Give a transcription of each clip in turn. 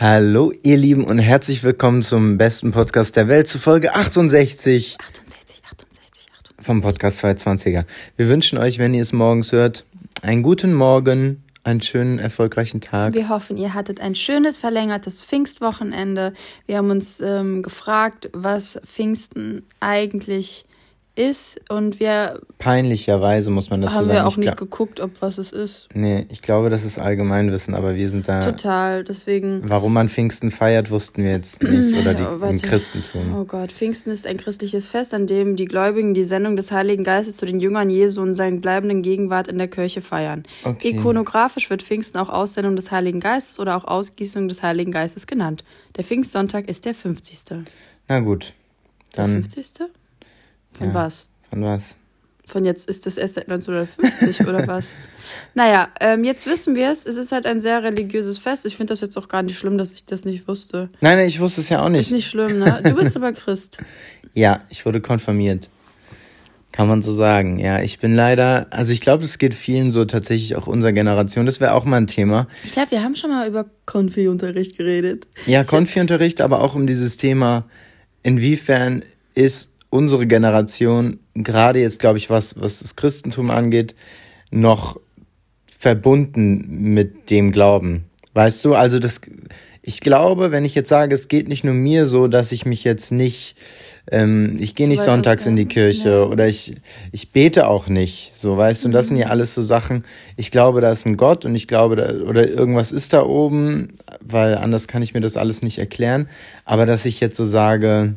Hallo, ihr Lieben, und herzlich willkommen zum besten Podcast der Welt, zu Folge 68. 68, 68, 68. Vom Podcast 220er. Wir wünschen euch, wenn ihr es morgens hört, einen guten Morgen, einen schönen, erfolgreichen Tag. Wir hoffen, ihr hattet ein schönes, verlängertes Pfingstwochenende. Wir haben uns ähm, gefragt, was Pfingsten eigentlich ist und wir Peinlicherweise muss man dazu haben sagen. wir auch ich nicht geguckt, ob was es ist. Nee, ich glaube, das ist Allgemeinwissen, aber wir sind da. Total, deswegen. Warum man Pfingsten feiert, wussten wir jetzt nicht. Oder die, Oh, im. Christentum. Oh Gott, Pfingsten ist ein christliches Fest, an dem die Gläubigen die Sendung des Heiligen Geistes zu den Jüngern Jesu und seinen bleibenden Gegenwart in der Kirche feiern. Okay. Ikonografisch wird Pfingsten auch Aussendung des Heiligen Geistes oder auch Ausgießung des Heiligen Geistes genannt. Der Pfingstsonntag ist der 50. Na gut. Der Dann 50. Von Ja. was? von was? Von jetzt ist das erst seit 1950 oder was? Naja, ähm, jetzt wissen wir es. Es ist halt ein sehr religiöses Fest. Ich finde das jetzt auch gar nicht schlimm, dass ich das nicht wusste. Nein, nein, ich wusste es ja auch Ist nicht. nicht schlimm, ne? Du bist aber Christ. Ja, ich wurde konfirmiert. Kann man so sagen. Ja, ich bin leider, also ich glaube, es geht vielen so tatsächlich auch unserer Generation. Das wäre auch mal ein Thema. Ich glaube, wir haben schon mal über Konfi-Unterricht geredet. Ja, Konfi-Unterricht, aber auch um dieses Thema, inwiefern ist unsere Generation, gerade jetzt, glaube ich, was, was das Christentum angeht, noch verbunden mit dem Glauben. Weißt du, also das, ich glaube, wenn ich jetzt sage, es geht nicht nur mir so, dass ich mich jetzt nicht, ähm, ich gehe nicht sonntags in die Kirche ja. oder ich, ich bete auch nicht, so weißt du, und das sind ja alles so Sachen, ich glaube, da ist ein Gott und ich glaube, da, oder irgendwas ist da oben, weil anders kann ich mir das alles nicht erklären, aber dass ich jetzt so sage,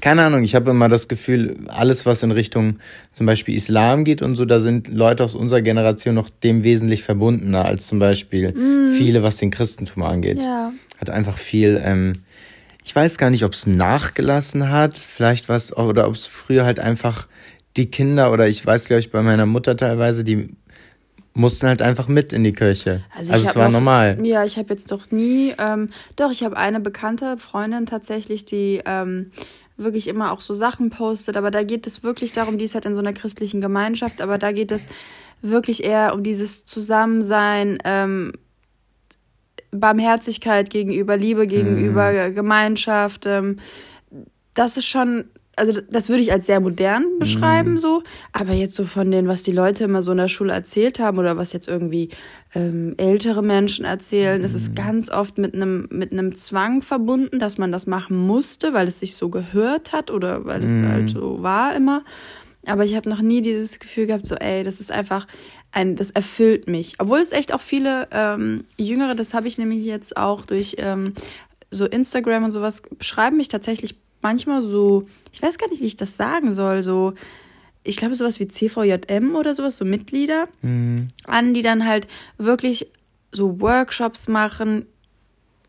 keine Ahnung, ich habe immer das Gefühl, alles, was in Richtung zum Beispiel Islam geht und so, da sind Leute aus unserer Generation noch dem wesentlich verbundener als zum Beispiel viele, was den Christentum angeht. Ja. Hat einfach viel, ähm, ich weiß gar nicht, ob es nachgelassen hat, vielleicht was, oder ob es früher halt einfach die Kinder, oder ich weiß, glaube ich, bei meiner Mutter teilweise, die mussten halt einfach mit in die Kirche. Also, ich es war noch- normal. Ja, ich habe jetzt doch nie, ähm, doch, ich habe eine bekannte Freundin tatsächlich, die ähm, wirklich immer auch so Sachen postet, aber da geht es wirklich darum, die ist halt in so einer christlichen Gemeinschaft, aber da geht es wirklich eher um dieses Zusammensein, ähm, Barmherzigkeit gegenüber, Liebe gegenüber, Gemeinschaft. Ähm, das ist schon, also das würde ich als sehr modern beschreiben, so. Aber jetzt so von dem, was die Leute immer so in der Schule erzählt haben oder was jetzt irgendwie ähm, ältere Menschen erzählen, es ist ganz oft mit einem mit einem Zwang verbunden, dass man das machen musste, weil es sich so gehört hat oder weil es halt so war immer. Aber ich habe noch nie dieses Gefühl gehabt, so, ey, das ist einfach ein, das erfüllt mich. Obwohl es echt auch viele ähm, Jüngere, das habe ich nämlich jetzt auch durch ähm, so Instagram und sowas, schreiben mich tatsächlich manchmal so, ich weiß gar nicht, wie ich das sagen soll, so, ich glaube, sowas wie CVJM oder sowas, so Mitglieder an, die dann halt wirklich so Workshops machen,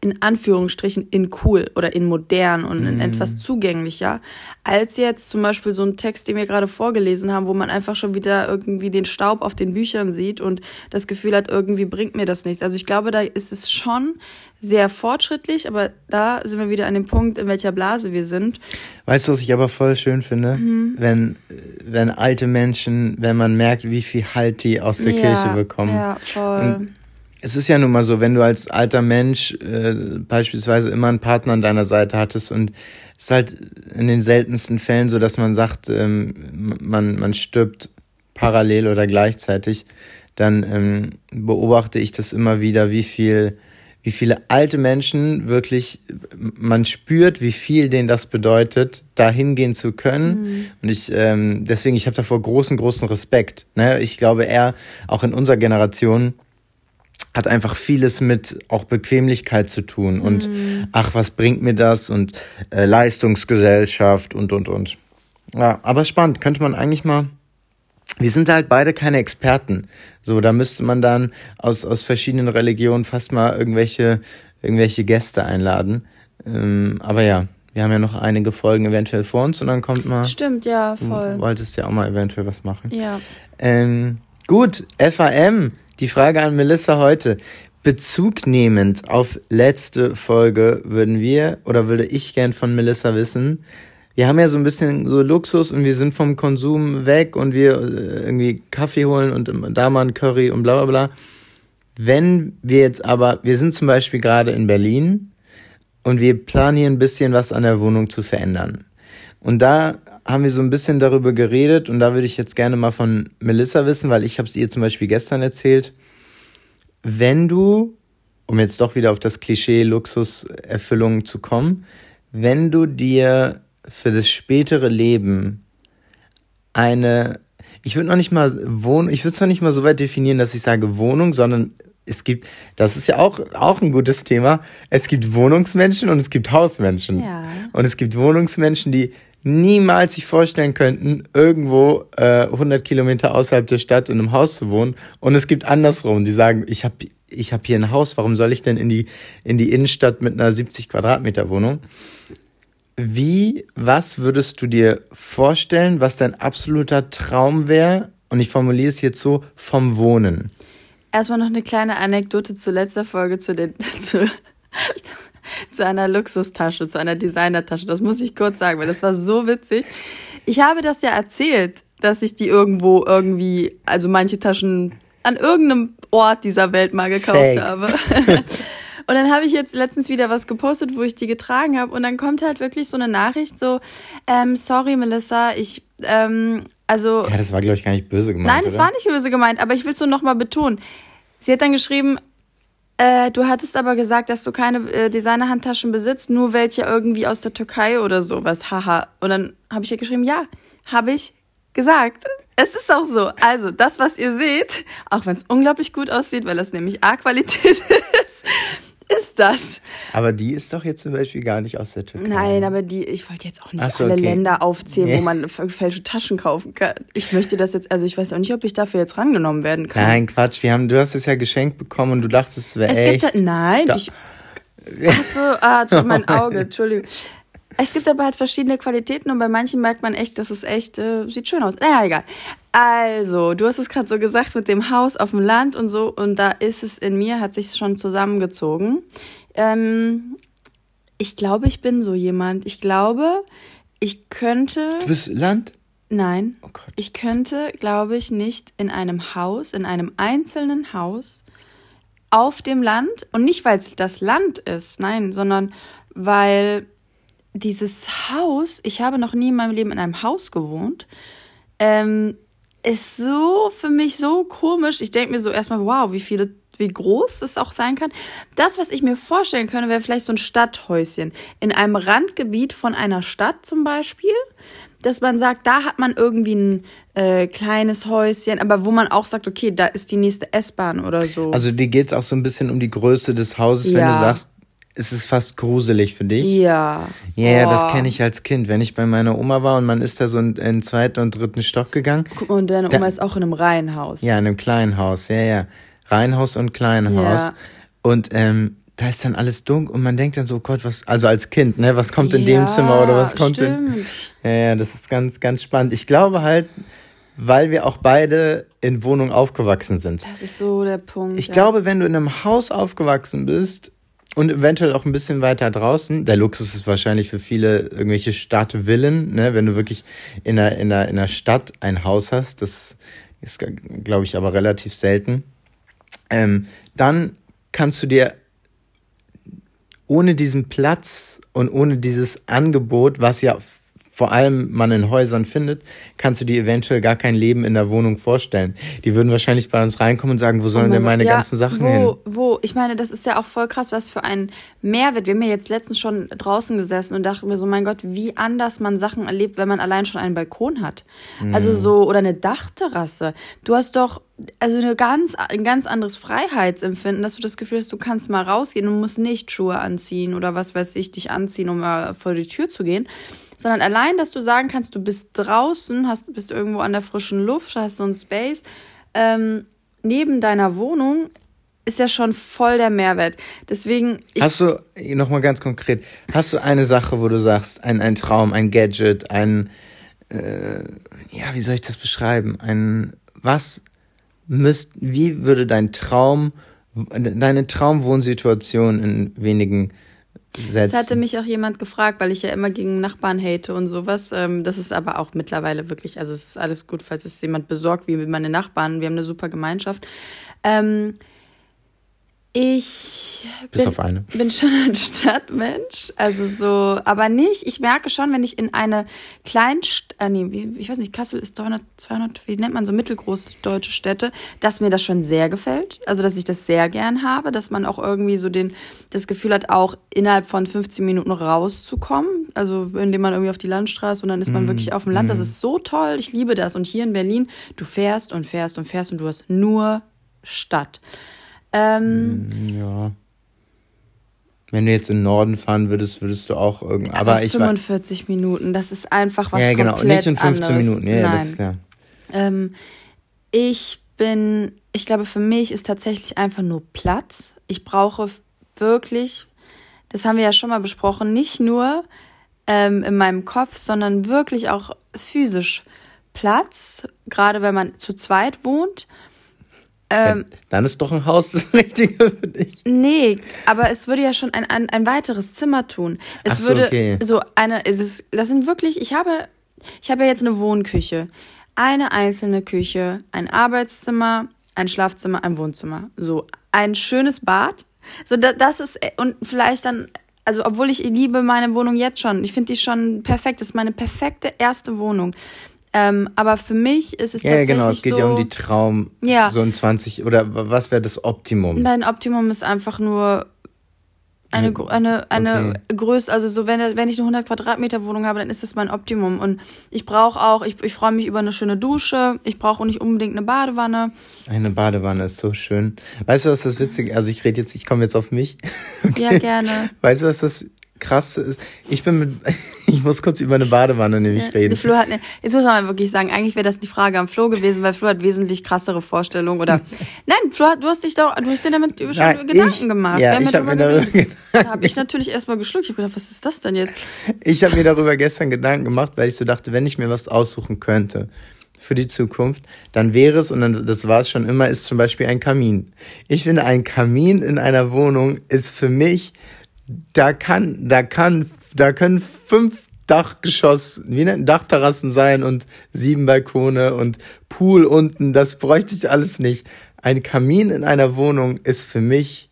in Anführungsstrichen in cool oder in modern und in etwas zugänglicher, als jetzt zum Beispiel so ein Text, den wir gerade vorgelesen haben, wo man einfach schon wieder irgendwie den Staub auf den Büchern sieht und das Gefühl hat, irgendwie bringt mir das nichts. Also ich glaube, da ist es schon sehr fortschrittlich, aber da sind wir wieder an dem Punkt, in welcher Blase wir sind. Weißt du, was ich aber voll schön finde? Mhm. Wenn, wenn alte Menschen, wenn man merkt, wie viel Halt die aus der Kirche bekommen. Ja, voll. Und es ist ja nun mal so, wenn du als alter Mensch äh, beispielsweise immer einen Partner an deiner Seite hattest und es ist halt in den seltensten Fällen so, dass man sagt, ähm, man, man stirbt parallel oder gleichzeitig, dann ähm, beobachte ich das immer wieder, wie viel, wie viele alte Menschen wirklich, man spürt, wie viel denen das bedeutet, da hingehen zu können. Und ich, ähm, deswegen, ich habe davor großen, großen Respekt. Ne? Ich glaube, er, auch in unserer Generation, hat einfach vieles mit auch Bequemlichkeit zu tun und ach, was bringt mir das und äh, Leistungsgesellschaft und und und. Ja, aber spannend, könnte man eigentlich mal. Wir sind halt beide keine Experten. So, da müsste man dann aus, aus verschiedenen Religionen fast mal irgendwelche, irgendwelche Gäste einladen. Ähm, aber ja, wir haben ja noch einige Folgen eventuell vor uns und dann kommt mal. Stimmt, ja, Du voll. wolltest ja auch mal eventuell was machen. Ja. Ähm, gut, FAM. Die Frage an Melissa heute. Bezug nehmend auf letzte Folge würden wir oder würde ich gern von Melissa wissen. Wir haben ja so ein bisschen so Luxus und wir sind vom Konsum weg und wir äh, irgendwie Kaffee holen und da mal ein Curry und bla bla bla. Wenn wir jetzt aber, wir sind zum Beispiel gerade in Berlin und wir planen hier ein bisschen was an der Wohnung zu verändern. Und da haben wir so ein bisschen darüber geredet und da würde ich jetzt gerne mal von Melissa wissen, weil ich habe es ihr zum Beispiel gestern erzählt. Wenn du, um jetzt doch wieder auf das Klischee Luxuserfüllung zu kommen, wenn du dir für das spätere Leben eine, ich würde noch nicht mal Wohnung, ich würde es noch nicht mal so weit definieren, dass ich sage Wohnung, sondern es gibt, das ist ja auch, auch ein gutes Thema, es gibt Wohnungsmenschen und es gibt Hausmenschen. Ja. Und es gibt Wohnungsmenschen, die niemals sich vorstellen könnten, irgendwo äh, 100 Kilometer außerhalb der Stadt in einem Haus zu wohnen. Und es gibt andersrum, die sagen, ich habe ich hab hier ein Haus, warum soll ich denn in die, in die Innenstadt mit einer 70 Quadratmeter Wohnung? Wie, was würdest du dir vorstellen, was dein absoluter Traum wäre? Und ich formuliere es jetzt so, vom Wohnen. Erstmal noch eine kleine Anekdote zur letzter Folge zu den, zu, zu einer Luxustasche, zu einer Designertasche. Das muss ich kurz sagen, weil das war so witzig. Ich habe das ja erzählt, dass ich die irgendwo irgendwie, also manche Taschen an irgendeinem Ort dieser Welt mal gekauft Fake. habe. Und dann habe ich jetzt letztens wieder was gepostet, wo ich die getragen habe. Und dann kommt halt wirklich so eine Nachricht so, ähm, sorry Melissa, ich, ähm, also. Ja, das war, glaube ich, gar nicht böse gemeint. Nein, es war nicht böse gemeint, aber ich will es nur nochmal betonen. Sie hat dann geschrieben, äh, du hattest aber gesagt, dass du keine äh, Designerhandtaschen besitzt, nur welche irgendwie aus der Türkei oder sowas. Haha. Und dann habe ich ihr geschrieben, ja, habe ich gesagt. Es ist auch so. Also, das, was ihr seht, auch wenn es unglaublich gut aussieht, weil das nämlich A-Qualität ist, ist das? Aber die ist doch jetzt zum Beispiel gar nicht aus der Türkei. Nein, aber die, ich wollte jetzt auch nicht so, alle okay. Länder aufzählen, nee. wo man falsche Taschen kaufen kann. Ich möchte das jetzt, also ich weiß auch nicht, ob ich dafür jetzt rangenommen werden kann. Nein, Quatsch. Wir haben, du hast es ja geschenkt bekommen und du dachtest, es wäre echt. Gibt da, nein, da. ich. Achso, ah, mein Auge, Entschuldigung. Es gibt aber halt verschiedene Qualitäten und bei manchen merkt man echt, dass es echt äh, sieht schön aus. Naja, egal. Also, du hast es gerade so gesagt mit dem Haus auf dem Land und so und da ist es in mir, hat sich schon zusammengezogen. Ähm, ich glaube, ich bin so jemand. Ich glaube, ich könnte. Du bist Land? Nein. Oh Gott. Ich könnte, glaube ich, nicht in einem Haus, in einem einzelnen Haus auf dem Land und nicht, weil es das Land ist, nein, sondern weil dieses Haus, ich habe noch nie in meinem Leben in einem Haus gewohnt, ähm, ist so für mich so komisch. Ich denke mir so erstmal, wow, wie viele, wie groß das auch sein kann. Das, was ich mir vorstellen könnte, wäre vielleicht so ein Stadthäuschen in einem Randgebiet von einer Stadt zum Beispiel, dass man sagt, da hat man irgendwie ein äh, kleines Häuschen, aber wo man auch sagt, okay, da ist die nächste S-Bahn oder so. Also dir geht es auch so ein bisschen um die Größe des Hauses, ja. wenn du sagst, ist es fast gruselig für dich? Ja. Ja, yeah, das kenne ich als Kind. Wenn ich bei meiner Oma war und man ist da so in, den zweiten und dritten Stock gegangen. Guck mal, und deine Oma da, ist auch in einem Reihenhaus. Ja, in einem kleinen Haus. Ja, ja. Reihenhaus und Kleinhaus. Ja. Und ähm, da ist dann alles dunkel und man denkt dann so, Gott, was, also als Kind, ne, was kommt in dem Zimmer oder was kommt stimmt. in. Ja, ja, das ist ganz, ganz spannend. Ich glaube halt, weil wir auch beide in Wohnungen aufgewachsen sind. Das ist so der Punkt. Ich ja. glaube, wenn du in einem Haus aufgewachsen bist, und eventuell auch ein bisschen weiter draußen. Der Luxus ist wahrscheinlich für viele irgendwelche Stadtvillen, ne? wenn du wirklich in einer, in, einer, in einer Stadt ein Haus hast. Das ist, glaube ich, aber relativ selten. Ähm, dann kannst du dir ohne diesen Platz und ohne dieses Angebot, was ja vor allem man in Häusern findet, kannst du dir eventuell gar kein Leben in der Wohnung vorstellen. Die würden wahrscheinlich bei uns reinkommen und sagen, wo sollen oh denn meine ja, ganzen Sachen wo, hin? Wo, ich meine, das ist ja auch voll krass, was für ein Mehrwert. Wir haben ja jetzt letztens schon draußen gesessen und dachten mir so, mein Gott, wie anders man Sachen erlebt, wenn man allein schon einen Balkon hat. Mhm. Also so, oder eine Dachterrasse. Du hast doch also eine ganz, ein ganz anderes Freiheitsempfinden, dass du das Gefühl hast, du kannst mal rausgehen und musst nicht Schuhe anziehen oder was weiß ich, dich anziehen, um mal vor die Tür zu gehen, sondern allein, dass du sagen kannst, du bist draußen, hast, bist irgendwo an der frischen Luft, hast so einen Space, ähm, neben deiner Wohnung, ist ja schon voll der Mehrwert. Deswegen. hast du, nochmal ganz konkret, hast du eine Sache, wo du sagst, ein, ein Traum, ein Gadget, ein, äh, ja, wie soll ich das beschreiben? Ein, was müsst, wie würde dein Traum, deine Traumwohnsituation in wenigen setzen. Das hatte mich auch jemand gefragt, weil ich ja immer gegen Nachbarn hate und sowas. Ähm, das ist aber auch mittlerweile wirklich, also es ist alles gut, falls es jemand besorgt, wie meine Nachbarn. Wir haben eine super Gemeinschaft. Ähm, Ich Bis bin, bin schon ein Stadtmensch. Also so, aber nicht. Ich merke schon, wenn ich in eine Kleinstadt, äh, nee, wie- ich weiß nicht, Kassel ist 300, 200, wie nennt man so mittelgroß deutsche Städte, dass mir das schon sehr gefällt. Also, dass ich das sehr gern habe, dass man auch irgendwie so den, das Gefühl hat, auch innerhalb von 15 Minuten rauszukommen. Also, indem man irgendwie auf die Landstraße und dann ist man wirklich auf dem Land. Das ist so toll. Ich liebe das. Und hier in Berlin, du fährst und fährst und fährst und du hast nur Stadt. Ähm, Ja. Wenn du jetzt in den Norden fahren würdest, würdest du auch irgendwie. Aber, ich war. 45 Minuten, das ist einfach was Ja, genau. komplett Nicht in 15 anderes. Minuten. Ja, ja, Nein. das ist klar. Ähm, ich bin, ich glaube, für mich ist tatsächlich einfach nur Platz. Ich brauche wirklich, das haben wir ja schon mal besprochen, nicht nur ähm, in meinem Kopf, sondern wirklich auch physisch Platz, gerade wenn man zu zweit wohnt. Ähm, Dann ist doch ein Haus das Richtige für dich. Nee, aber es würde ja schon ein, ein, ein weiteres Zimmer tun. Es so, würde okay. so eine, es ist, das sind wirklich, ich habe, ich habe ja jetzt eine Wohnküche. Eine einzelne Küche, ein Arbeitszimmer, ein Schlafzimmer, ein Wohnzimmer. So, ein schönes Bad. So, da, das ist, und vielleicht dann, also, obwohl ich liebe meine Wohnung jetzt schon. Ich finde die schon perfekt. Das ist meine perfekte erste Wohnung. Ähm, aber für mich ist es Ja, ja, tatsächlich genau. Es geht so, ja um die Traum. Ja. So ein 20. Oder was wäre das Optimum? Mein Optimum ist einfach nur eine, eine, eine Okay. Größe, also so, wenn, wenn ich eine 100 Quadratmeter Wohnung habe, dann ist das mein Optimum. Und ich brauche auch, ich, ich freue mich über eine schöne Dusche, ich brauche auch nicht unbedingt eine Badewanne. Eine Badewanne ist so schön. Weißt du, was das Witzige Also, ich rede jetzt, ich komme jetzt auf mich. Ja, gerne. Weißt du, was das Krasse ist? Ich bin mit. Ich muss kurz über eine Badewanne nämlich Die reden. Flo hat ne, jetzt muss man mal wirklich sagen, eigentlich wäre das die Frage am Flo gewesen, weil Flo hat wesentlich krassere Vorstellungen oder nein, Flo, du hast dich doch, du hast dir damit schon Nein, Gedanken ich- gemacht. ja, ich hab mir darüber geredet. Da habe ich natürlich erstmal geschluckt. Ich habe gedacht, was ist das denn jetzt? Ich habe mir darüber gestern Gedanken gemacht, weil ich so dachte, wenn ich mir was aussuchen könnte für die Zukunft, dann wäre es, und dann, das war es schon immer, ist zum Beispiel ein Kamin. Ich finde, ein Kamin in einer Wohnung ist für mich, da kann, da kann, da können fünf Dachgeschoss, wie nennt Dachterrassen sein und sieben Balkone und Pool unten, das bräuchte ich alles nicht. Ein Kamin in einer Wohnung ist für mich,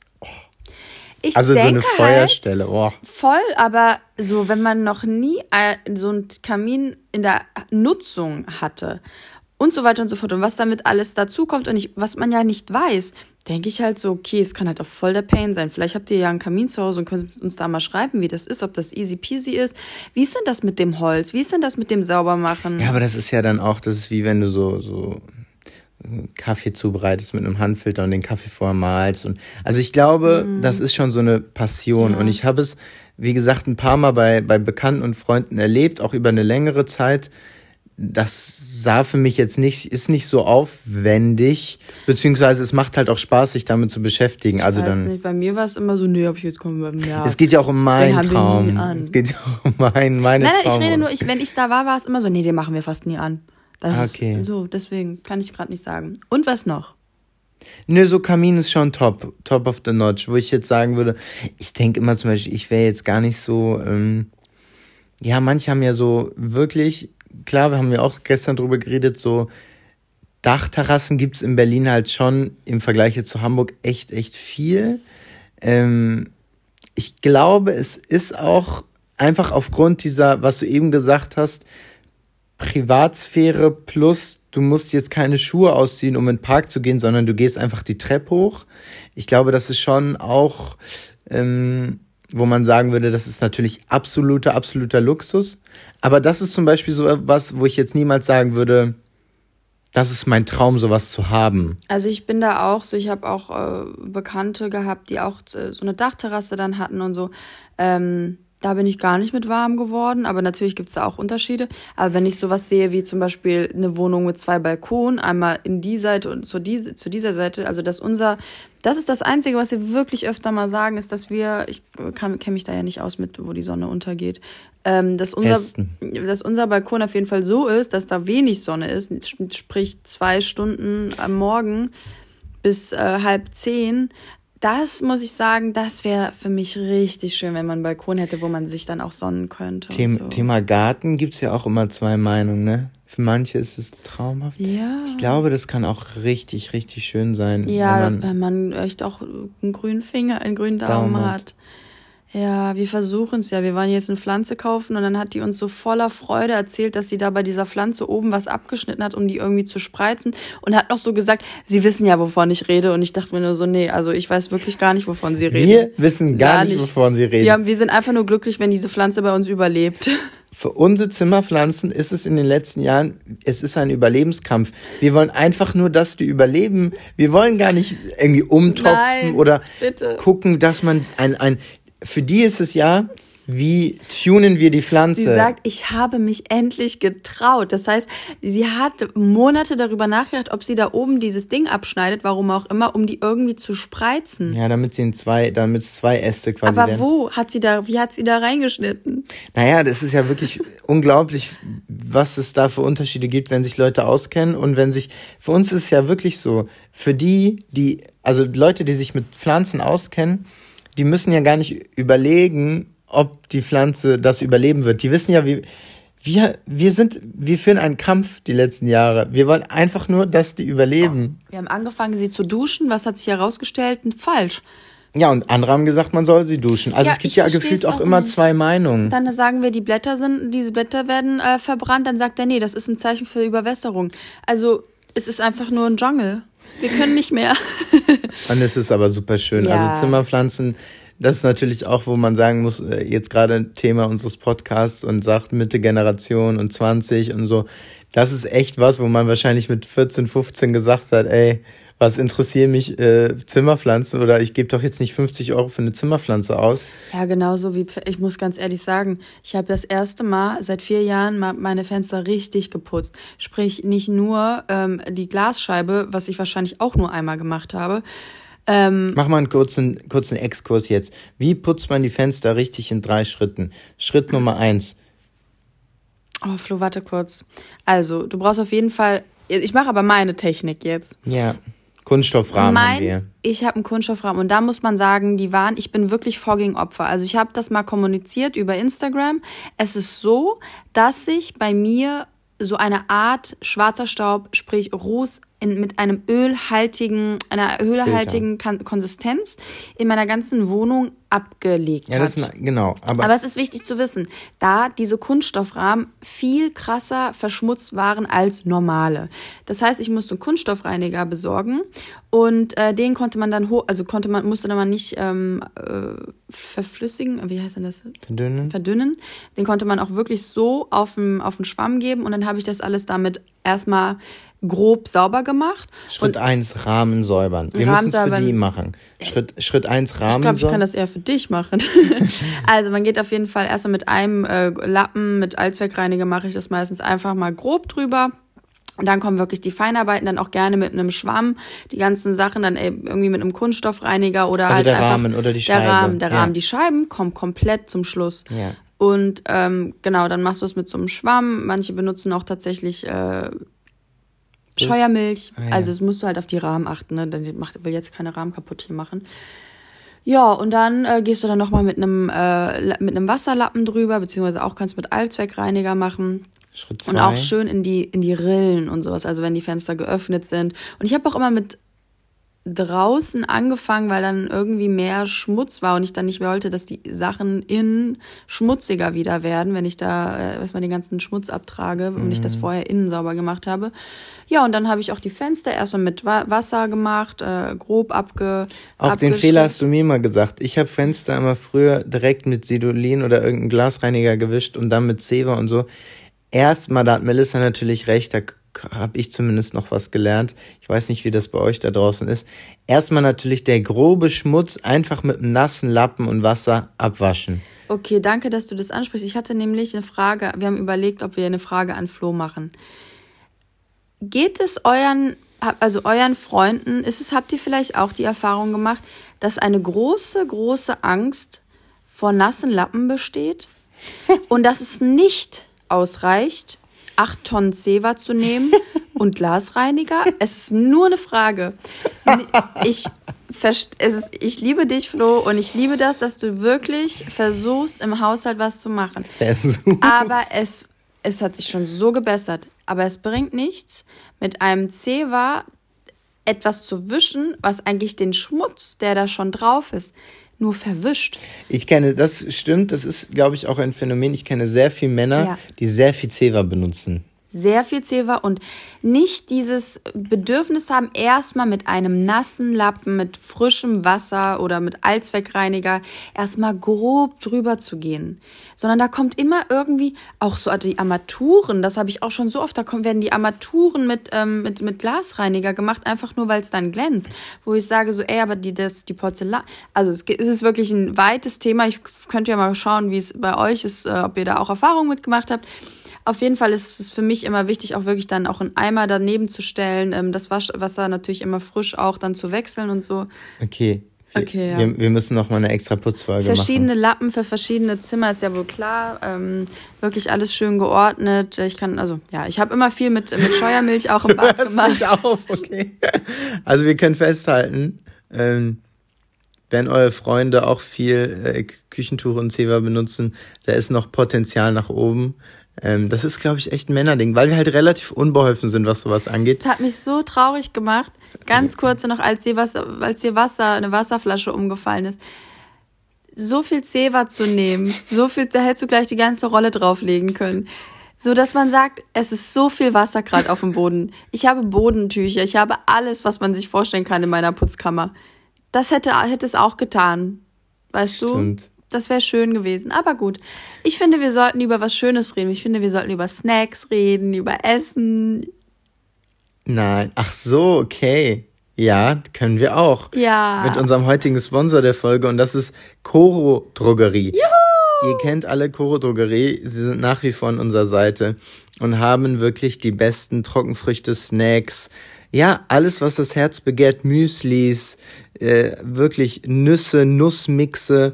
Ich also so eine halt, Feuerstelle, oh. Voll, aber so, wenn man noch nie äh, so einen Kamin in der Nutzung hatte und so weiter und so fort und was damit alles dazukommt und ich, was man ja nicht weiß, denke ich halt so, okay, es kann halt auch voll der Pain sein. Vielleicht habt ihr ja einen Kamin zu Hause und könnt uns da mal schreiben, wie das ist, ob das easy peasy ist. Wie ist denn das mit dem Holz? Wie ist denn das mit dem Saubermachen? Ja, aber das ist ja dann auch, das ist wie wenn du so, so Kaffee zubereitest mit einem Handfilter und den Kaffee vorher malst. Und, also ich glaube, das ist schon so eine Passion. Ja. Und ich habe es, wie gesagt, ein paar Mal bei, bei Bekannten und Freunden erlebt, auch über eine längere Zeit. Das sah für mich jetzt nicht, ist nicht so aufwendig, beziehungsweise es macht halt auch Spaß, sich damit zu beschäftigen. Also ich weiß dann. nicht, bei mir war es immer so, nee, hab ich jetzt kommen. Ja. Es geht ja auch um meinen haben wir Traum. nie an. Es geht ja auch um mein, meine Nein, nein, ich Traum- rede nur, ich, wenn ich da war, war es immer so, nee, den machen wir fast nie an. Das Ah, Okay. ist so, deswegen kann ich gerade nicht sagen. Und was noch? Nö, so Kamin ist schon top, top of the notch, wo ich jetzt sagen würde, ich denke immer zum Beispiel, ich wäre jetzt gar nicht so, ähm, ja, manche haben ja so wirklich, klar, wir haben ja auch gestern drüber geredet, so Dachterrassen gibt's in Berlin halt schon im Vergleich zu Hamburg echt, echt viel. Ähm, ich glaube, es ist auch einfach aufgrund dieser, was du eben gesagt hast, Privatsphäre plus du musst jetzt keine Schuhe ausziehen, um in den Park zu gehen, sondern du gehst einfach die Treppe hoch. Ich glaube, das ist schon auch, ähm, wo man sagen würde, das ist natürlich absoluter, absoluter Luxus. Aber das ist zum Beispiel so was, wo ich jetzt niemals sagen würde, das ist mein Traum, sowas zu haben. Also ich bin da auch so, ich habe auch äh, Bekannte gehabt, die auch äh, so eine Dachterrasse dann hatten und so. Ähm, da bin ich gar nicht mit warm geworden, aber natürlich gibt's da auch Unterschiede. Aber wenn ich sowas sehe wie zum Beispiel eine Wohnung mit zwei Balkonen, einmal in die Seite und zu, diese, zu dieser Seite, also dass unser, das ist das Einzige, was wir wirklich öfter mal sagen, ist, dass wir, ich kenne mich da ja nicht aus mit, wo die Sonne untergeht, ähm, dass unser, dass unser Balkon auf jeden Fall so ist, dass da wenig Sonne ist, sprich zwei Stunden am Morgen bis äh, halb zehn. Das muss ich sagen, das wäre für mich richtig schön, wenn man einen Balkon hätte, wo man sich dann auch sonnen könnte. und Thema, so. Thema Garten gibt's ja auch immer zwei Meinungen, ne? für manche ist es traumhaft. Ja. Ich glaube, das kann auch richtig, richtig schön sein. Ja, wenn man, wenn man echt auch einen grünen Finger, einen grünen Daumen, Daumen hat. Ja, wir versuchen es ja. Wir wollen jetzt eine Pflanze kaufen und dann hat die uns so voller Freude erzählt, dass sie da bei dieser Pflanze oben was abgeschnitten hat, um die irgendwie zu spreizen und hat noch so gesagt, sie wissen ja, wovon ich rede und ich dachte mir nur so, nee, also ich weiß wirklich gar nicht, wovon sie reden. Wir wissen gar, gar nicht, nicht, wovon sie reden. Wir, wir sind einfach nur glücklich, wenn diese Pflanze bei uns überlebt. Für unsere Zimmerpflanzen ist es in den letzten Jahren, es ist ein Überlebenskampf. Wir wollen einfach nur, dass die überleben. Wir wollen gar nicht irgendwie umtopfen Nein, oder bitte. gucken, dass man ein, ein, für die ist es ja, wie tunen wir die Pflanze? Sie sagt, ich habe mich endlich getraut. Das heißt, sie hat Monate darüber nachgedacht, ob sie da oben dieses Ding abschneidet, warum auch immer, um die irgendwie zu spreizen. Ja, damit sie in zwei, damit es zwei Äste quasi Aber werden. wo hat sie da, wie hat sie da reingeschnitten? Naja, das ist ja wirklich unglaublich, was es da für Unterschiede gibt, wenn sich Leute auskennen und wenn sich, für uns ist es ja wirklich so, für die, die, also Leute, die sich mit Pflanzen auskennen, die müssen ja gar nicht überlegen, ob die Pflanze das überleben wird. Die wissen ja, wie wir wir sind wir führen einen Kampf die letzten Jahre. Wir wollen einfach nur, dass die überleben. Wir haben angefangen, sie zu duschen. Was hat sich herausgestellt? Falsch. Ja, und andere haben gesagt, man soll sie duschen. Also ja, es gibt ja gefühlt auch, auch immer nicht. zwei Meinungen. Dann sagen wir, die Blätter sind, diese Blätter werden äh, verbrannt. Dann sagt er, nee, das ist ein Zeichen für Überwässerung. Also es ist einfach nur ein Jungle. Wir können nicht mehr. Ist es aber super schön. Also ja. Also Zimmerpflanzen, das ist natürlich auch, wo man sagen muss, äh, jetzt gerade ein Thema unseres Podcasts und sagt Mitte Generation und 20 und so. Das ist echt was, wo man wahrscheinlich mit 14, 15 gesagt hat, ey, was interessieren mich äh, Zimmerpflanzen oder ich gebe doch jetzt nicht 50 Euro für eine Zimmerpflanze aus. Ja, genauso wie, ich muss ganz ehrlich sagen, ich habe das erste Mal seit vier Jahren meine Fenster richtig geputzt. Sprich, nicht nur ähm, die Glasscheibe, was ich wahrscheinlich auch nur einmal gemacht habe. Ähm, Mach mal einen kurzen, kurzen Exkurs jetzt. Wie putzt man die Fenster richtig in drei Schritten? Schritt Nummer eins. Oh, Flo, warte kurz. Also, du brauchst auf jeden Fall. Ich mache aber meine Technik jetzt. Ja. Kunststoffrahmen mein, haben wir. Ich habe einen Kunststoffrahmen und da muss man sagen, die waren, ich bin wirklich Fogging-Opfer. Also ich habe das mal kommuniziert über Instagram. Es ist so, dass sich bei mir so eine Art schwarzer Staub, sprich Ruß in, mit einem ölhaltigen, einer ölhaltigen Konsistenz in meiner ganzen Wohnung abgelegt ja, das hat. Ist, genau. Aber, aber es ist wichtig zu wissen, da diese Kunststoffrahmen viel krasser verschmutzt waren als normale. Das heißt, ich musste einen Kunststoffreiniger besorgen und äh, den konnte man dann hoch, also konnte man, musste man nicht ähm, äh, verflüssigen, wie heißt denn das? Verdünnen. Verdünnen. Den konnte man auch wirklich so auf den, auf den Schwamm geben und dann habe ich das alles damit erstmal grob sauber gemacht. Schritt 1, Rahmen säubern. Wir müssen es für die machen. Schritt, Schritt 1, Rahmen Ich glaube, ich kann das eher für dich machen. also man geht auf jeden Fall erstmal mit einem äh, Lappen, mit Allzweckreiniger mache ich das meistens einfach mal grob drüber. Und dann kommen wirklich die Feinarbeiten, dann auch gerne mit einem Schwamm, die ganzen Sachen dann irgendwie mit einem Kunststoffreiniger oder also halt der einfach Rahmen oder die Scheibe. Der Rahmen, der ja. Rahmen, die Scheiben kommen komplett zum Schluss. Ja. Und ähm, genau, dann machst du es mit so einem Schwamm. Manche benutzen auch tatsächlich äh, Scheuermilch. Ah, ja. Also es musst du halt auf die Rahmen achten, ne? Dann macht, will jetzt keine Rahmen kaputt hier machen. Ja, und dann äh, gehst du dann nochmal mit einem äh, mit einem Wasserlappen drüber, beziehungsweise auch kannst du mit Allzweckreiniger machen. Schritt zwei. Und auch schön in die, in die Rillen und sowas, also wenn die Fenster geöffnet sind. Und ich habe auch immer mit draußen angefangen, weil dann irgendwie mehr Schmutz war und ich dann nicht mehr wollte, dass die Sachen innen schmutziger wieder werden, wenn ich da äh, erstmal den ganzen Schmutz abtrage und mhm. ich das vorher innen sauber gemacht habe. Ja, und dann habe ich auch die Fenster erstmal mit Wasser gemacht, äh, grob abge. Auch den Fehler hast du mir mal gesagt. Ich habe Fenster immer früher direkt mit Sidolin oder irgendeinem Glasreiniger gewischt und dann mit Zewa und so. Erstmal, da hat Melissa natürlich recht, da habe ich zumindest noch was gelernt. Ich weiß nicht, wie das bei euch da draußen ist. Erstmal natürlich der grobe Schmutz einfach mit einem nassen Lappen und Wasser abwaschen. Okay, danke, dass du das ansprichst. Ich hatte nämlich eine Frage. Wir haben überlegt, ob wir eine Frage an Flo machen. Geht es euren, also euren Freunden, ist es, habt ihr vielleicht auch die Erfahrung gemacht, dass eine große, große Angst vor nassen Lappen besteht und dass es nicht ausreicht, acht Tonnen Zewa zu nehmen und Glasreiniger? Es ist nur eine Frage. Ich, es ist, ich liebe dich, Flo, und ich liebe das, dass du wirklich versuchst, im Haushalt was zu machen. Versuchst. Aber es, es hat sich schon so gebessert. Aber es bringt nichts, mit einem Zewa etwas zu wischen, was eigentlich den Schmutz, der da schon drauf ist, nur verwischt. Ich kenne, das stimmt, das ist, glaube ich, auch ein Phänomen. Ich kenne sehr viele Männer, ja. die sehr viel Zewa benutzen sehr viel Zewa und nicht dieses Bedürfnis haben, erstmal mit einem nassen Lappen, mit frischem Wasser oder mit Allzweckreiniger erstmal grob drüber zu gehen. Sondern da kommt immer irgendwie auch so die Armaturen, das habe ich auch schon so oft, da kommen, werden die Armaturen mit, ähm, mit, mit Glasreiniger gemacht, einfach nur weil es dann glänzt. Wo ich sage so, ey, aber die, das, die Porzellan, also es, es ist wirklich ein weites Thema. Ich könnte ja mal schauen, wie es bei euch ist, äh, ob ihr da auch Erfahrungen mitgemacht habt. Auf jeden Fall ist es für mich immer wichtig, auch wirklich dann auch einen Eimer daneben zu stellen, ähm, das Waschwasser natürlich immer frisch auch dann zu wechseln und so. Okay. Okay, ja. wir, wir müssen noch mal eine extra Putzfolge Verschiedene machen. Lappen für verschiedene Zimmer ist ja wohl klar. Ähm, wirklich alles schön geordnet. Ich kann, also ja, ich habe immer viel mit, mit Scheuermilch auch im Bad gemacht. Nicht auf, okay. Also wir können festhalten, ähm, wenn eure Freunde auch viel äh, Küchentuch und Zewa benutzen, da ist noch Potenzial nach oben. Ähm, das ist, glaube ich, echt ein Männerding, weil wir halt relativ unbeholfen sind, was sowas angeht. Das hat mich so traurig gemacht. Ganz kurz noch, als dir Wasser, als dir Wasser, eine Wasserflasche umgefallen ist. So viel Zewa zu nehmen, so viel, da hättest du gleich die ganze Rolle drauflegen können. So dass man sagt, es ist so viel Wasser gerade auf dem Boden. Ich habe Bodentücher, ich habe alles, was man sich vorstellen kann in meiner Putzkammer. Das hätte, hätte es auch getan. Weißt Stimmt. du? Das wäre schön gewesen. Aber gut. Ich finde, wir sollten über was Schönes reden. Ich finde, wir sollten über Snacks reden, über Essen. Nein. Ach so, okay. Ja, können wir auch. Ja. Mit unserem heutigen Sponsor der Folge und das ist Coro Drogerie. Juhu! Ihr kennt alle Coro Drogerie. Sie sind nach wie vor an unserer Seite und haben wirklich die besten Trockenfrüchte, Snacks. Ja, alles, was das Herz begehrt, Müslis, äh, wirklich Nüsse, Nussmixe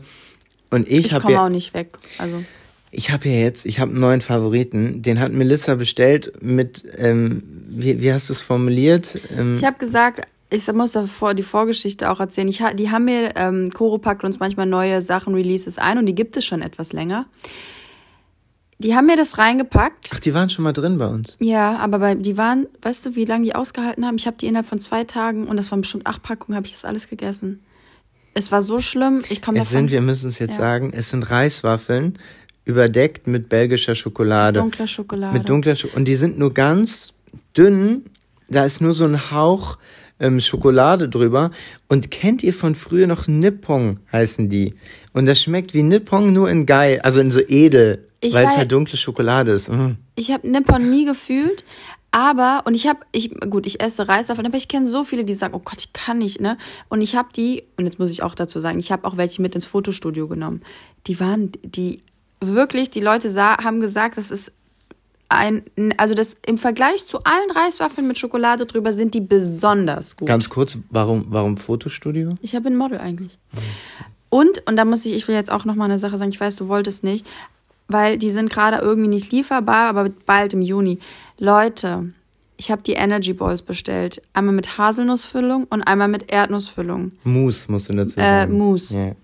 und ich, ich habe ja, auch nicht weg. Also ich habe ja jetzt, ich habe einen neuen Favoriten. Den hat Melissa bestellt mit, ähm, wie, wie hast du es formuliert? Ähm, ich habe gesagt, ich muss davor die Vorgeschichte auch erzählen. Ich, die haben mir, ähm, Koro packt uns manchmal neue Sachen, Releases ein und die gibt es schon etwas länger. Die haben mir das reingepackt. Ach, die waren schon mal drin bei uns. Ja, aber bei, die waren, weißt du, wie lange die ausgehalten haben? Ich habe die innerhalb von zwei Tagen und das waren bestimmt acht Packungen, habe ich das alles gegessen. Es war so schlimm. Ich komme Es sind, wir müssen es jetzt ja. sagen, es sind Reiswaffeln überdeckt mit belgischer Schokolade. Mit dunkler Schokolade. Mit dunkler Schokolade. Und die sind nur ganz dünn. Da ist nur so ein Hauch ähm, Schokolade drüber. Und kennt ihr von früher noch Nippon heißen die? Und das schmeckt wie Nippon nur in geil, also in so edel, weil es halt dunkle Schokolade ist. Mhm. Ich habe Nippon nie gefühlt, aber, und ich habe, ich, gut, ich esse Reiswaffeln, aber ich kenne so viele, die sagen, oh Gott, ich kann nicht, ne? Und ich habe die, und jetzt muss ich auch dazu sagen, ich habe auch welche mit ins Fotostudio genommen. Die waren, die, wirklich, die Leute sah, haben gesagt, das ist ein, also das im Vergleich zu allen Reiswaffeln mit Schokolade drüber sind die besonders gut. Ganz kurz, warum, warum Fotostudio? Ich habe ein Model eigentlich. Und, und da muss ich, ich will jetzt auch nochmal eine Sache sagen, ich weiß, du wolltest nicht, weil die sind gerade irgendwie nicht lieferbar, aber bald im Juni. Leute, ich habe die Energy Balls bestellt. Einmal mit Haselnussfüllung und einmal mit Erdnussfüllung. Mousse musst du dazu äh, sagen. Äh, Mousse. Yeah.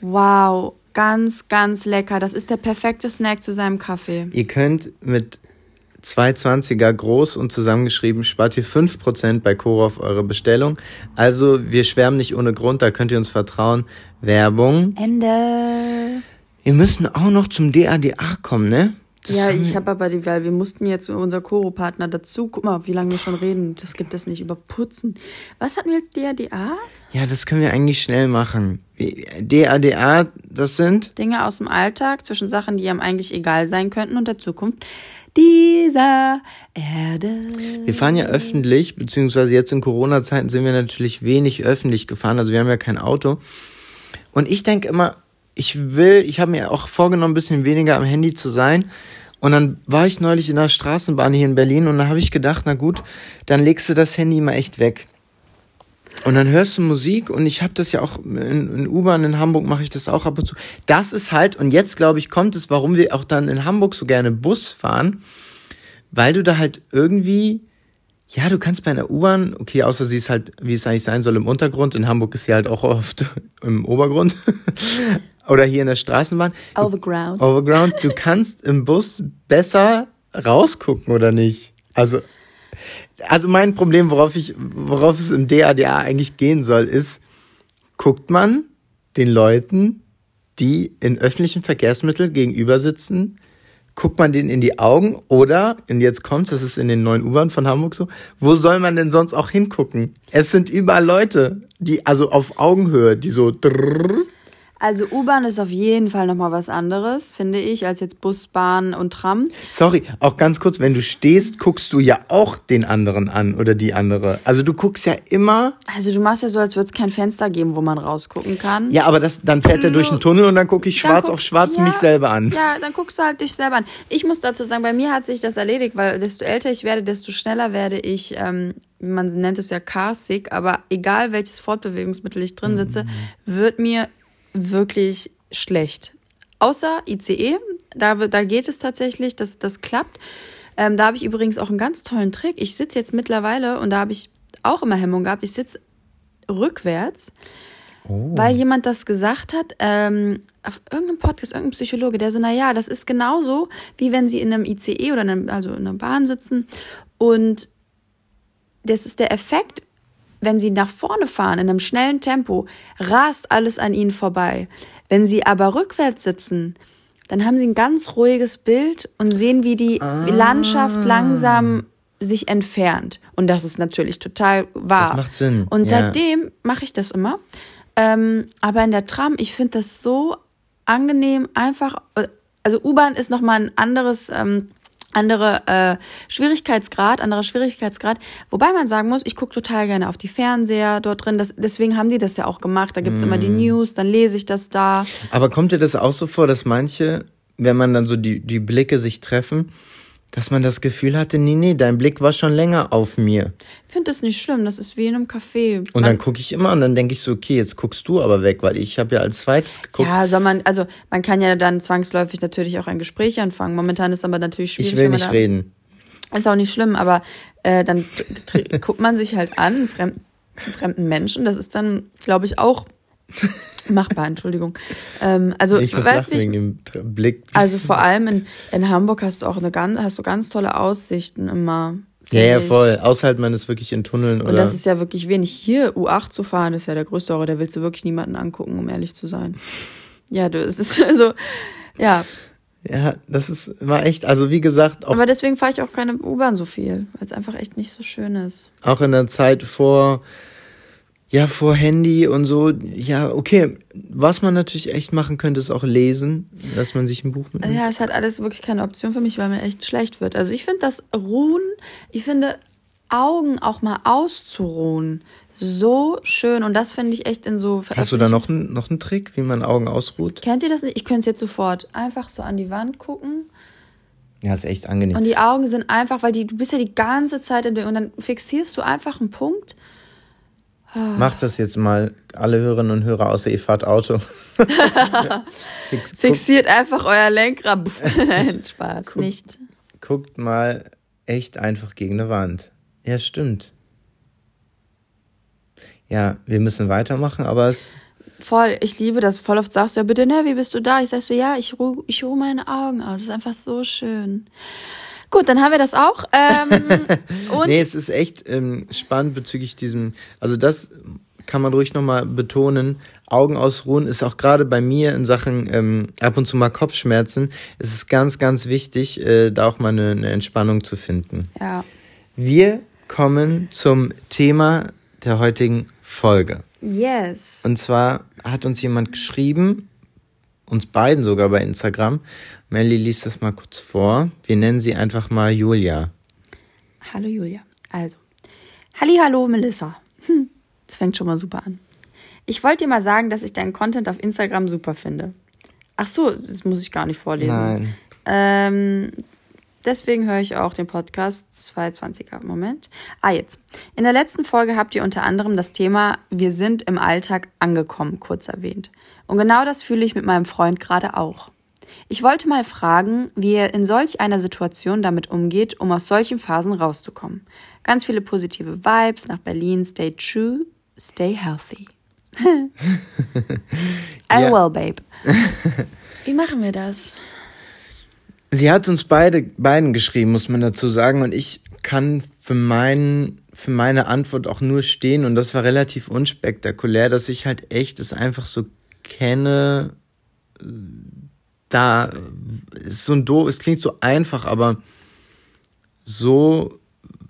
Wow, ganz, ganz lecker. Das ist der perfekte Snack zu seinem Kaffee. Ihr könnt mit 220er groß und zusammengeschrieben spart ihr 5% bei Coro auf eure Bestellung. Also wir schwärmen nicht ohne Grund, da könnt ihr uns vertrauen. Werbung. Ende. Wir müssen auch noch zum DADA kommen, ne? Das ja, ich habe aber die, weil wir mussten jetzt unser Koro-Partner dazu, guck mal, wie lange wir schon reden, das gibt es nicht, über Putzen. Was hatten wir jetzt, DADA? Ja, das können wir eigentlich schnell machen. DADA, das sind? Dinge aus dem Alltag, zwischen Sachen, die einem eigentlich egal sein könnten und der Zukunft dieser Erde. Wir fahren ja öffentlich, beziehungsweise jetzt in Corona-Zeiten sind wir natürlich wenig öffentlich gefahren, also wir haben ja kein Auto. Und ich denke immer, ich will, ich habe mir auch vorgenommen, ein bisschen weniger am Handy zu sein. Und dann war ich neulich in der Straßenbahn hier in Berlin und da habe ich gedacht, na gut, dann legst du das Handy mal echt weg. Und dann hörst du Musik und ich habe das ja auch in, in U-Bahn in Hamburg mache ich das auch ab und zu. Das ist halt und jetzt glaube ich kommt es, warum wir auch dann in Hamburg so gerne Bus fahren, weil du da halt irgendwie ja, du kannst bei einer U-Bahn, okay, außer sie ist halt, wie es eigentlich sein soll, im Untergrund. In Hamburg ist sie halt auch oft im Obergrund. Oder hier in der Straßenbahn. Overground. Overground. Du kannst im Bus besser rausgucken, oder nicht? Also, also mein Problem, worauf ich, worauf es im DADA eigentlich gehen soll, ist, guckt man den Leuten, die in öffentlichen Verkehrsmitteln gegenüber sitzen, guckt man denen in die Augen oder, und jetzt kommt's, das ist in den neuen U-Bahn von Hamburg so, wo soll man denn sonst auch hingucken? Es sind überall Leute, die, also auf Augenhöhe, die so drrrr, Also U-Bahn ist auf jeden Fall nochmal was anderes, finde ich, als jetzt Bus, Bahn und Tram. Sorry, auch ganz kurz, wenn du stehst, guckst du ja auch den anderen an oder die andere. Also du guckst ja immer. Also du machst ja so, als würde es kein Fenster geben, wo man rausgucken kann. Ja, aber das, dann fährt er durch den Tunnel und dann gucke ich Dann schwarz guck- auf schwarz ja, mich selber an. Ja, dann guckst du halt dich selber an. Ich muss dazu sagen, bei mir hat sich das erledigt, weil desto älter ich werde, desto schneller werde ich, ähm, man nennt es ja carsick, aber egal welches Fortbewegungsmittel ich drin sitze, wird mir wirklich schlecht. Außer ICE, da, wird- da geht es tatsächlich, das, das klappt. Ähm, da habe ich übrigens auch einen ganz tollen Trick. Ich sitze jetzt mittlerweile, und da habe ich auch immer Hemmung gehabt, ich sitze rückwärts, weil jemand das gesagt hat, ähm, auf irgendeinem Podcast, irgendein Psychologe, der so, na ja, das ist genauso, wie wenn sie in einem ICE oder in einem, also in einer Bahn sitzen und das ist der Effekt, wenn sie nach vorne fahren in einem schnellen Tempo, rast alles an ihnen vorbei. Wenn sie aber rückwärts sitzen, dann haben sie ein ganz ruhiges Bild und sehen, wie die Landschaft langsam sich entfernt. Und das ist natürlich total wahr. Das macht Sinn, Und ja. seitdem mache ich das immer. Ähm, aber in der Tram, ich finde das so angenehm, einfach. Also U-Bahn ist nochmal ein anderes. Ähm, andere äh, Schwierigkeitsgrad, anderer Schwierigkeitsgrad. Wobei man sagen muss, ich gucke total gerne auf die Fernseher dort drin. Das, deswegen haben die das ja auch gemacht. Da gibt's immer die News, dann lese ich das da. Aber kommt dir das auch so vor, dass manche, wenn man dann so die, die Blicke sich treffen, dass man das Gefühl hatte, nee, nee, dein Blick war schon länger auf mir. Ich finde das nicht schlimm, das ist wie in einem Café. Und Man- dann gucke ich immer und dann denke ich so, okay, jetzt guckst du aber weg, weil ich habe ja als zweites geguckt. Ja, soll man, also man kann ja dann zwangsläufig natürlich auch ein Gespräch anfangen. Momentan ist aber natürlich schwierig. ich will nicht reden. Ist auch nicht schlimm, aber äh, dann guckt man sich halt an, einen fremden Menschen. Das ist dann, glaube ich, auch machbar, Entschuldigung. Ähm, also, Ich muss weißt ich, dem Blick. also vor allem in, in Hamburg hast du auch eine ganz, hast du ganz tolle Aussichten immer. ja, ja, voll. Außerhalb man ist wirklich in Tunneln oder. Und das ist ja wirklich wenig. Hier U8 zu fahren, ist ja der größte Horror. Da willst du wirklich niemanden angucken, um ehrlich zu sein. Ja, du, es ist also, ja. ja, das ist war echt, also wie gesagt, auch, Aber deswegen fahre ich auch keine U-Bahn so viel, weil es einfach echt nicht so schön ist. auch in der Zeit vor, ja, vor Handy und so, ja, okay, was man natürlich echt machen könnte, ist auch lesen, dass man sich ein Buch mitnimmt. Ja, es hat alles wirklich keine Option für mich, weil mir echt schlecht wird. Also ich finde das Ruhen, ich finde Augen auch mal auszuruhen so schön und das finde ich echt in so Hast du da noch einen, noch einen Trick, wie man Augen ausruht? Kennt ihr das nicht? Ich könnte es jetzt sofort einfach so an die Wand gucken Ja, ist echt angenehm. und die Augen sind einfach, weil die du bist ja die ganze Zeit in der und dann fixierst du einfach einen Punkt. Macht das jetzt mal alle Hörerinnen und Hörer außer ihr fahrt Auto. Fix, Fixiert einfach euer Lenkrad. Nein, Spaß, nicht. Guckt, guckt mal echt einfach gegen eine Wand. Ja, stimmt. Ja, wir müssen weitermachen, aber es. Voll, ich liebe das. Voll oft sagst du ja, bitte, ne, wie bist du da? Ich sag so, ja, ich ruhe ich ruh meine Augen aus. Es ist einfach so schön. Gut, dann haben wir das auch. Ähm, Nee, es ist echt ähm, spannend bezüglich diesem. Also, das kann man ruhig nochmal betonen. Augen ausruhen ist auch gerade bei mir in Sachen ähm, ab und zu mal Kopfschmerzen. Es ist ganz, ganz wichtig, äh, da auch mal eine, eine Entspannung zu finden. ja, Wir kommen zum Thema der heutigen Folge. yes. Und zwar hat uns jemand geschrieben, uns beiden sogar bei Instagram. Melly liest das mal kurz vor. Wir nennen sie einfach mal Julia. Hallo Julia. Also, Halli, hallo Melissa. Hm, das fängt schon mal super an. Ich wollte dir mal sagen, dass ich deinen Content auf Instagram super finde. Ach so, das muss ich gar nicht vorlesen. Nein. Ähm, deswegen höre ich auch den Podcast 220er. Moment. Ah, jetzt. In der letzten Folge habt ihr unter anderem das Thema Wir sind im Alltag angekommen kurz erwähnt. Und genau das fühle ich mit meinem Freund gerade auch. Ich wollte mal fragen, wie er in solch einer Situation damit umgeht, um aus solchen Phasen rauszukommen. Ganz viele positive Vibes nach Berlin. Stay true, stay healthy. I will, babe. Wie machen wir das? Sie hat uns beide beiden geschrieben, muss man dazu sagen. Und ich kann für, mein, für meine Antwort auch nur stehen und das war relativ unspektakulär, dass ich halt echt es einfach so kenne. Da ist so ein Do, es klingt so einfach, aber so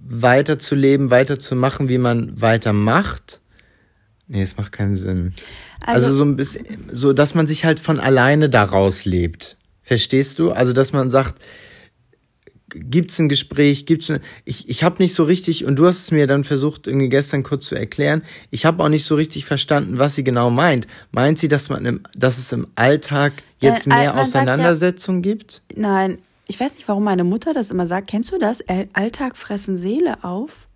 weiterzuleben, weiterzumachen, wie man weitermacht. Nee, es macht keinen Sinn. Also, also so ein bisschen, so dass man sich halt von alleine daraus lebt. Verstehst du? Also dass man sagt, gibt's ein Gespräch, gibt's eine, ich ich habe nicht so richtig und du hast es mir dann versucht irgendwie gestern kurz zu erklären. Ich habe auch nicht so richtig verstanden, was sie genau meint. Meint sie, dass man im, dass es im Alltag jetzt äh, mehr Auseinandersetzungen ja, gibt? Nein, ich weiß nicht, warum meine Mutter das immer sagt. Kennst du das? Alltag fressen Seele auf.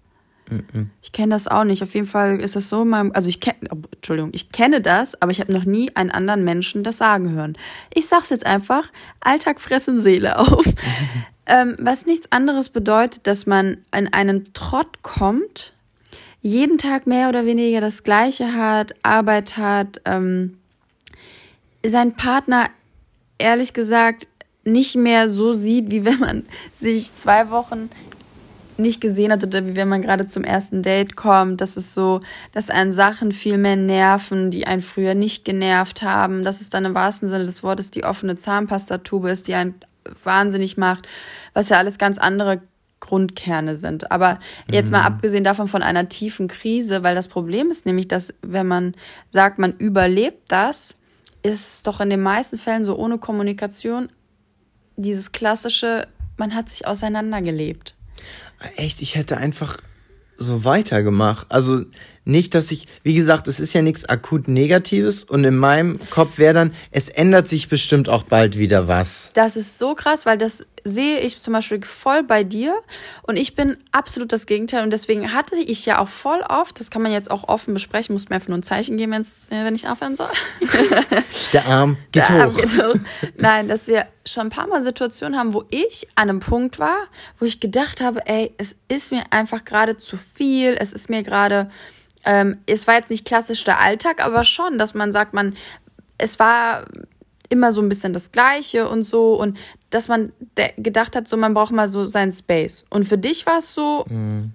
Ich kenne das auch nicht. Auf jeden Fall ist das so in meinem, also ich kenne, oh, Entschuldigung, ich kenne das, aber ich habe noch nie einen anderen Menschen das sagen hören. Ich sag's jetzt einfach: Alltag fressen Seele auf. ähm, was nichts anderes bedeutet, dass man in einen Trott kommt, jeden Tag mehr oder weniger das Gleiche hat, Arbeit hat, ähm, sein Partner ehrlich gesagt nicht mehr so sieht, wie wenn man sich zwei Wochen nicht gesehen hat oder wie wenn man gerade zum ersten Date kommt, das ist so, dass einen Sachen viel mehr nerven, die einen früher nicht genervt haben, dass es dann im wahrsten Sinne des Wortes die offene Zahnpastatube ist, die einen wahnsinnig macht, was ja alles ganz andere Grundkerne sind. Aber jetzt mal mhm. abgesehen davon von einer tiefen Krise, weil das Problem ist nämlich, dass wenn man sagt, man überlebt das, ist es doch in den meisten Fällen so ohne Kommunikation dieses klassische, man hat sich auseinandergelebt echt, ich hätte einfach so weitergemacht. Also nicht, dass ich, wie gesagt, es ist ja nichts akut Negatives und in meinem Kopf wäre dann, es ändert sich bestimmt auch bald wieder was. Das ist so krass, weil das sehe ich zum Beispiel voll bei dir und ich bin absolut das Gegenteil und deswegen hatte ich ja auch voll oft, das kann man jetzt auch offen besprechen, muss mir einfach nur ein Zeichen geben, wenn ich aufhören soll. Der Arm geht, Der hoch. Arm geht hoch. Nein, dass wir schon ein paar Mal Situationen haben, wo ich an einem Punkt war, wo ich gedacht habe, ey, es ist mir einfach gerade zu viel, es ist mir gerade ähm, es war jetzt nicht klassisch der Alltag, aber schon, dass man sagt, man, es war immer so ein bisschen das Gleiche und so und dass man gedacht hat, so man braucht mal so seinen Space. Und für dich war es so mhm.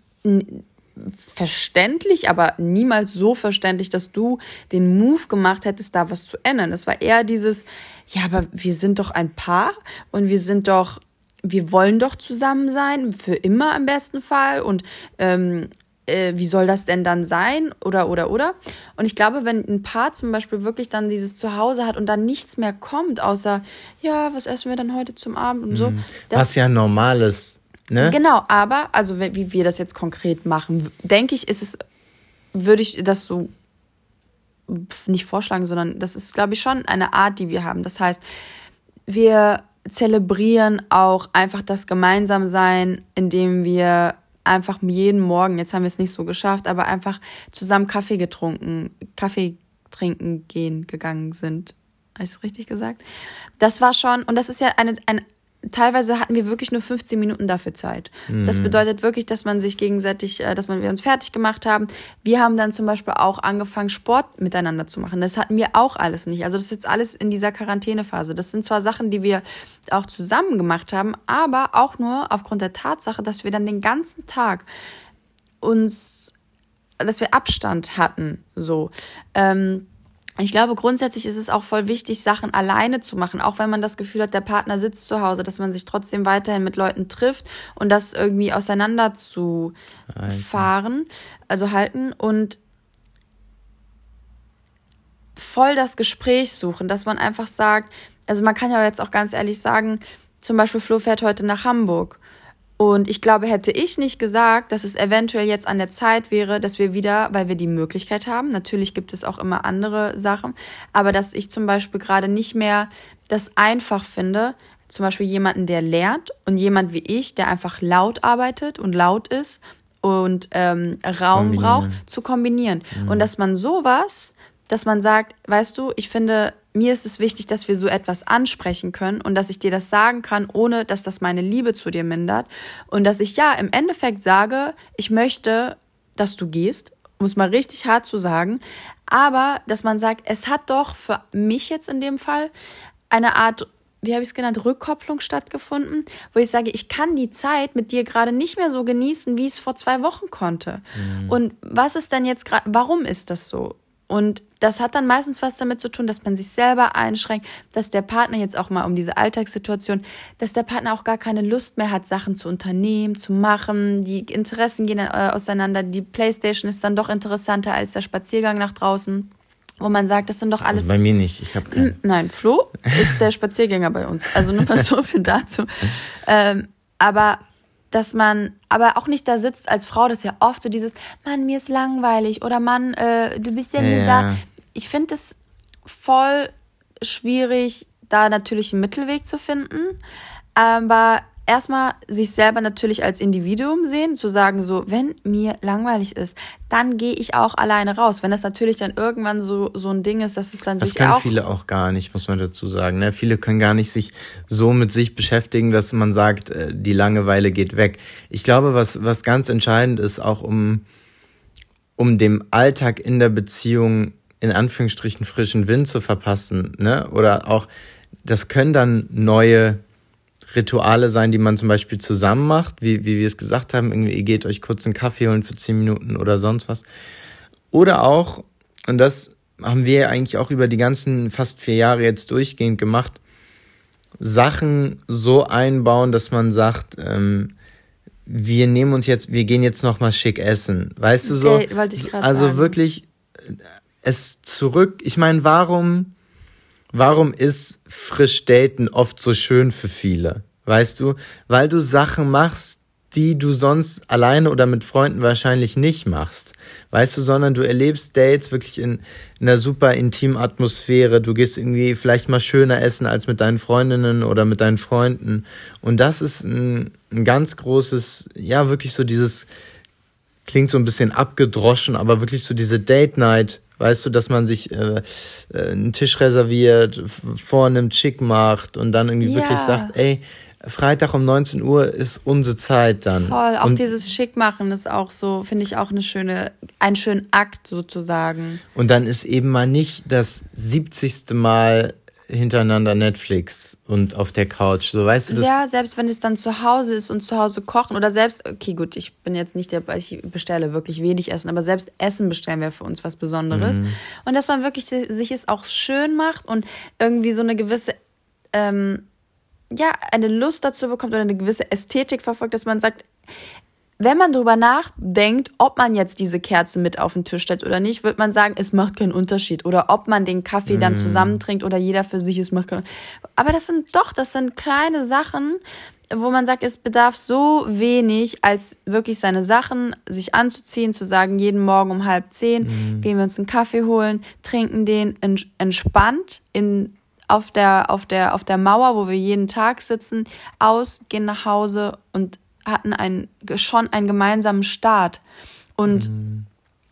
verständlich, aber niemals so verständlich, dass du den Move gemacht hättest, da was zu ändern. Es war eher dieses, ja, aber wir sind doch ein Paar und wir sind doch wir wollen doch zusammen sein, für immer im besten Fall. Und ähm, äh, wie soll das denn dann sein? Oder, oder, oder. Und ich glaube, wenn ein Paar zum Beispiel wirklich dann dieses Zuhause hat und dann nichts mehr kommt, außer, ja, was essen wir dann heute zum Abend und so. Mhm. Das, was ja normal ist, ne? Genau, aber, also wie wir das jetzt konkret machen, denke ich, ist es, würde ich das so nicht vorschlagen, sondern das ist, glaube ich, schon eine Art, die wir haben. Das heißt, wir zelebrieren auch einfach das Gemeinsamsein, indem wir einfach jeden Morgen, jetzt haben wir es nicht so geschafft, aber einfach zusammen Kaffee getrunken, Kaffee trinken gehen gegangen sind. Habe ich es richtig gesagt? Das war schon, und das ist ja eine, ein, teilweise hatten wir wirklich nur 15 Minuten dafür Zeit. Mhm. Das bedeutet wirklich, dass man sich gegenseitig, äh, dass man, wir uns fertig gemacht haben. Wir haben dann zum Beispiel auch angefangen, Sport miteinander zu machen. Das hatten wir auch alles nicht. Also das ist jetzt alles in dieser Quarantänephase. Das sind zwar Sachen, die wir auch zusammen gemacht haben, aber auch nur aufgrund der Tatsache, dass wir dann den ganzen Tag uns, dass wir Abstand hatten, so. Ähm, ich glaube, grundsätzlich ist es auch voll wichtig, Sachen alleine zu machen, auch wenn man das Gefühl hat, der Partner sitzt zu Hause, dass man sich trotzdem weiterhin mit Leuten trifft und das irgendwie auseinander zu fahren, also halten und voll das Gespräch suchen, dass man einfach sagt, also man kann ja jetzt auch ganz ehrlich sagen, zum Beispiel Flo fährt heute nach Hamburg und ich glaube, hätte ich nicht gesagt, dass es eventuell jetzt an der Zeit wäre, dass wir wieder, weil wir die Möglichkeit haben, natürlich gibt es auch immer andere Sachen, aber dass ich zum Beispiel gerade nicht mehr das einfach finde, zum Beispiel jemanden, der lernt und jemand wie ich, der einfach laut arbeitet und laut ist und ähm, Raum braucht, zu kombinieren. Mhm. Und dass man sowas, dass man sagt, weißt du, ich finde, mir ist es wichtig, dass wir so etwas ansprechen können und dass ich dir das sagen kann, ohne dass das meine Liebe zu dir mindert. Und dass ich ja im Endeffekt sage, ich möchte, dass du gehst, um es mal richtig hart zu sagen, aber dass man sagt, es hat doch für mich jetzt in dem Fall eine Art wie habe ich es genannt, Rückkopplung stattgefunden, wo ich sage, ich kann die Zeit mit dir gerade nicht mehr so genießen, wie ich es vor zwei Wochen konnte. Mhm. Und was ist denn jetzt gerade, warum ist das so? Und das hat dann meistens was damit zu tun, dass man sich selber einschränkt, dass der Partner jetzt auch mal um diese Alltagssituation, dass der Partner auch gar keine Lust mehr hat, Sachen zu unternehmen, zu machen. Die Interessen gehen äh, auseinander. Die Playstation ist dann doch interessanter als der Spaziergang nach draußen wo man sagt, das sind doch alles. Also bei mir nicht, ich habe keinen. Nein, Flo ist der Spaziergänger bei uns. Also nur mal so viel dazu. Ähm, aber dass man aber auch nicht da sitzt als Frau, das ist ja oft so dieses, Mann, mir ist langweilig oder Mann, äh, du bist ja, ja. nie da. Ich finde es voll schwierig, da natürlich einen Mittelweg zu finden. Aber erstmal sich selber natürlich als Individuum sehen, zu sagen, so, wenn mir langweilig ist, dann gehe ich auch alleine raus. Wenn das natürlich dann irgendwann so, so ein Ding ist, dass es dann das sich können auch. viele auch gar nicht, muss man dazu sagen. Ne? Viele können gar nicht sich so mit sich beschäftigen, dass man sagt, äh, die Langeweile geht weg. Ich glaube, was, was ganz entscheidend ist, auch um, um dem Alltag in der Beziehung in Anführungsstrichen frischen Wind zu verpassen, ne? Oder auch, das können dann neue Rituale sein, die man zum Beispiel zusammen macht, wie, wie wir es gesagt haben, irgendwie ihr geht euch kurz einen Kaffee holen für zehn Minuten oder sonst was. Oder auch, und das haben wir eigentlich auch über die ganzen fast vier Jahre jetzt durchgehend gemacht, Sachen so einbauen, dass man sagt, ähm, wir nehmen uns jetzt, wir gehen jetzt noch mal schick essen, weißt du so? Okay, also sagen. wirklich äh, es zurück. Ich meine, warum Warum ist frisch daten oft so schön für viele? Weißt du? Weil du Sachen machst, die du sonst alleine oder mit Freunden wahrscheinlich nicht machst. Weißt du, sondern du erlebst Dates wirklich in, in einer super intimen Atmosphäre. Du gehst irgendwie vielleicht mal schöner essen als mit deinen Freundinnen oder mit deinen Freunden. Und das ist ein, ein ganz großes, ja, wirklich so dieses, klingt so ein bisschen abgedroschen, aber wirklich so diese Date Night Weißt du, dass man sich äh, äh einen Tisch reserviert, vor einem Chick macht und dann irgendwie ja. wirklich sagt, ey, Freitag um 19 Uhr ist unsere Zeit dann. Voll, auch und, dieses Schick machen ist auch so, finde ich auch eine schöne, ein schönen Akt sozusagen. Und dann ist eben mal nicht das 70. Mal hintereinander Netflix und auf der Couch. So weißt du das? Ja, selbst wenn es dann zu Hause ist und zu Hause kochen oder selbst, okay, gut, ich bin jetzt nicht der, ich bestelle wirklich wenig Essen, aber selbst Essen bestellen wäre für uns was Besonderes. Mhm. Und dass man wirklich sich es auch schön macht und irgendwie so eine gewisse, ähm, ja, eine Lust dazu bekommt oder eine gewisse Ästhetik verfolgt, dass man sagt, wenn man darüber nachdenkt, ob man jetzt diese Kerze mit auf den Tisch stellt oder nicht, wird man sagen, es macht keinen Unterschied. Oder ob man den Kaffee mm. dann zusammentrinkt oder jeder für sich, es macht keinen Aber das sind doch, das sind kleine Sachen, wo man sagt, es bedarf so wenig, als wirklich seine Sachen sich anzuziehen, zu sagen, jeden Morgen um halb zehn mm. gehen wir uns einen Kaffee holen, trinken den entspannt in auf der, auf der, auf der Mauer, wo wir jeden Tag sitzen, aus, gehen nach Hause und hatten ein, schon einen gemeinsamen Start. Und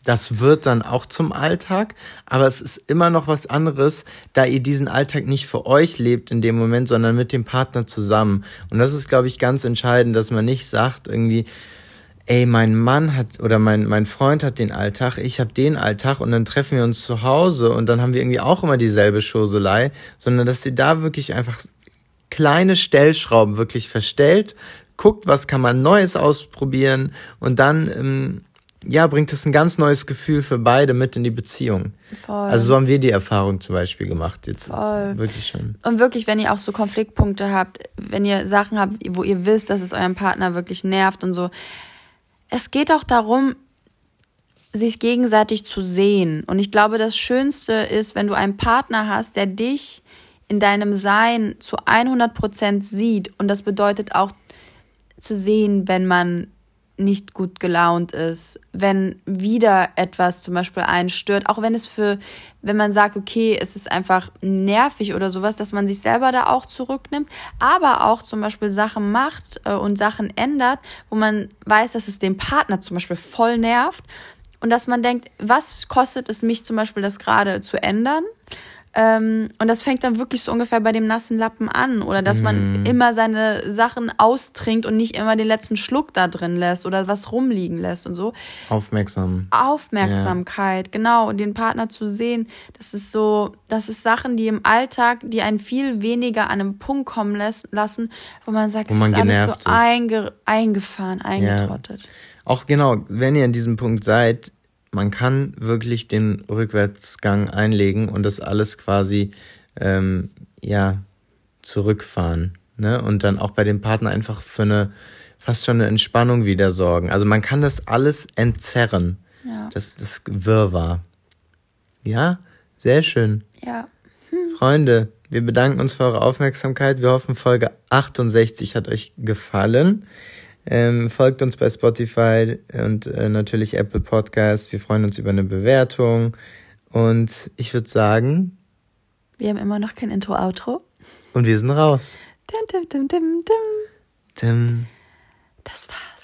das wird dann auch zum Alltag, aber es ist immer noch was anderes, da ihr diesen Alltag nicht für euch lebt in dem Moment, sondern mit dem Partner zusammen. Und das ist, glaube ich, ganz entscheidend, dass man nicht sagt irgendwie, ey, mein Mann hat oder mein, mein Freund hat den Alltag, ich habe den Alltag und dann treffen wir uns zu Hause und dann haben wir irgendwie auch immer dieselbe Schoselei, sondern dass sie da wirklich einfach kleine Stellschrauben wirklich verstellt, guckt, was kann man Neues ausprobieren und dann ähm, ja, bringt es ein ganz neues Gefühl für beide mit in die Beziehung. Voll. Also so haben wir die Erfahrung zum Beispiel gemacht. Jetzt Voll. wirklich schon. Und wirklich, wenn ihr auch so Konfliktpunkte habt, wenn ihr Sachen habt, wo ihr wisst, dass es euren Partner wirklich nervt und so. Es geht auch darum, sich gegenseitig zu sehen. Und ich glaube, das Schönste ist, wenn du einen Partner hast, der dich in deinem Sein zu 100 Prozent sieht. Und das bedeutet auch, zu sehen, wenn man nicht gut gelaunt ist, wenn wieder etwas zum Beispiel einen stört, auch wenn es für, wenn man sagt, okay, es ist einfach nervig oder sowas, dass man sich selber da auch zurücknimmt, aber auch zum Beispiel Sachen macht äh, und Sachen ändert, wo man weiß, dass es den Partner zum Beispiel voll nervt und dass man denkt, was kostet es mich zum Beispiel, das gerade zu ändern? Ähm, und das fängt dann wirklich so ungefähr bei dem nassen Lappen an. Oder dass man Mhm. immer seine Sachen austrinkt und nicht immer den letzten Schluck da drin lässt oder was rumliegen lässt und so. Aufmerksam. Aufmerksamkeit, genau, und den Partner zu sehen, das ist so, das ist Sachen, die im Alltag, die einen viel weniger an einen Punkt kommen lässt, lassen, wo man sagt, Wo es man ist alles so ist. einge, eingefahren, eingetrottet. Auch genau, wenn ihr an diesem Punkt seid, man kann wirklich den Rückwärtsgang einlegen und das alles quasi ähm, ja zurückfahren. Ne? Und dann auch bei dem Partner einfach für eine fast schon eine Entspannung wieder sorgen. Also man kann das alles entzerren. Ja. Das, das Wirrwarr. Ja, sehr schön. Ja. Freunde, wir bedanken uns für eure Aufmerksamkeit. Wir hoffen, Folge 68 hat euch gefallen. Ähm, folgt uns bei Spotify und äh, natürlich Apple Podcast. Wir freuen uns über eine Bewertung. Und ich würde sagen, Wir haben immer noch kein Intro-Outro. und wir sind raus. Dim, dim, dim, dim, dim. Tim. Das war's.